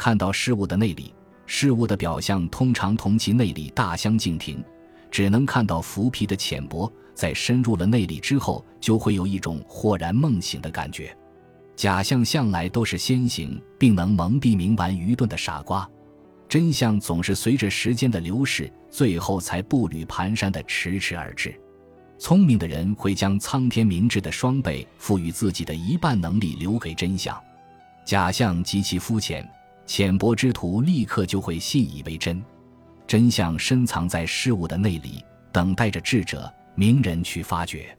看到事物的内里，事物的表象通常同其内里大相径庭，只能看到浮皮的浅薄。在深入了内里之后，就会有一种豁然梦醒的感觉。假象向来都是先行，并能蒙蔽冥顽愚钝的傻瓜。真相总是随着时间的流逝，最后才步履蹒跚的迟迟而至。聪明的人会将苍天明智的双倍赋予自己的一半能力留给真相，假象极其肤浅，浅薄之徒立刻就会信以为真。真相深藏在事物的内里，等待着智者、名人去发掘。